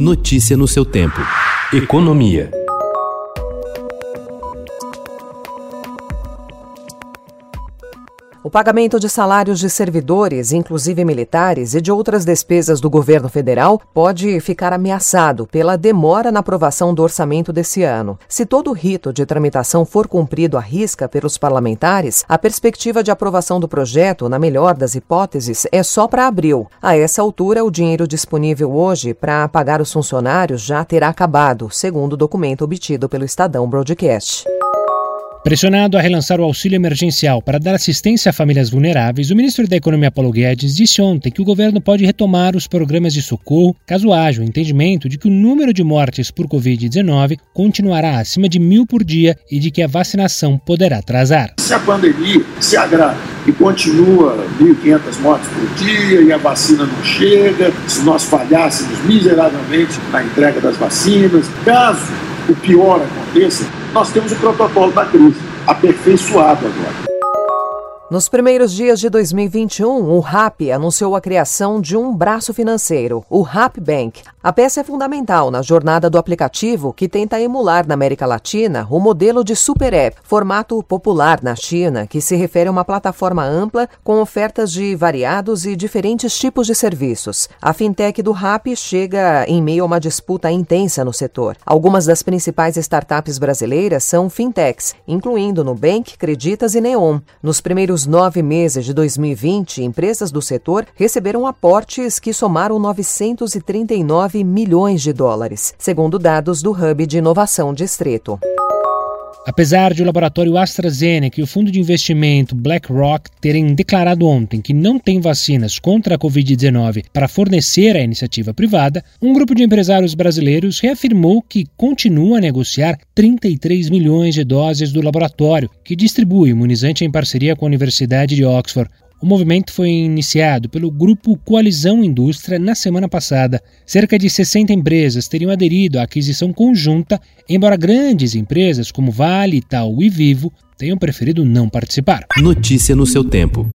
Notícia no seu tempo. Economia. O pagamento de salários de servidores, inclusive militares, e de outras despesas do governo federal pode ficar ameaçado pela demora na aprovação do orçamento desse ano. Se todo o rito de tramitação for cumprido à risca pelos parlamentares, a perspectiva de aprovação do projeto, na melhor das hipóteses, é só para abril. A essa altura, o dinheiro disponível hoje para pagar os funcionários já terá acabado, segundo o documento obtido pelo Estadão Broadcast. Pressionado a relançar o auxílio emergencial para dar assistência a famílias vulneráveis, o ministro da Economia Paulo Guedes disse ontem que o governo pode retomar os programas de socorro caso haja o entendimento de que o número de mortes por Covid-19 continuará acima de mil por dia e de que a vacinação poderá atrasar. Se a pandemia se agrava e continua 1.500 mortes por dia e a vacina não chega, se nós falhássemos miseravelmente na entrega das vacinas, caso o pior aconteça, nós temos o protocolo da crise aperfeiçoado agora. Nos primeiros dias de 2021, o RAP anunciou a criação de um braço financeiro, o RAP Bank. A peça é fundamental na jornada do aplicativo que tenta emular na América Latina o modelo de super app, formato popular na China, que se refere a uma plataforma ampla com ofertas de variados e diferentes tipos de serviços. A fintech do RAP chega em meio a uma disputa intensa no setor. Algumas das principais startups brasileiras são fintechs, incluindo Nubank, Creditas e Neon. Nos primeiros primeiros nove meses de 2020, empresas do setor receberam aportes que somaram 939 milhões de dólares, segundo dados do Hub de Inovação Distrito. Apesar de o laboratório AstraZeneca e o fundo de investimento BlackRock terem declarado ontem que não tem vacinas contra a Covid-19 para fornecer à iniciativa privada, um grupo de empresários brasileiros reafirmou que continua a negociar 33 milhões de doses do laboratório, que distribui imunizante em parceria com a Universidade de Oxford. O movimento foi iniciado pelo grupo Coalizão Indústria na semana passada. Cerca de 60 empresas teriam aderido à aquisição conjunta, embora grandes empresas como Vale, Itaú e Vivo tenham preferido não participar. Notícia no seu tempo.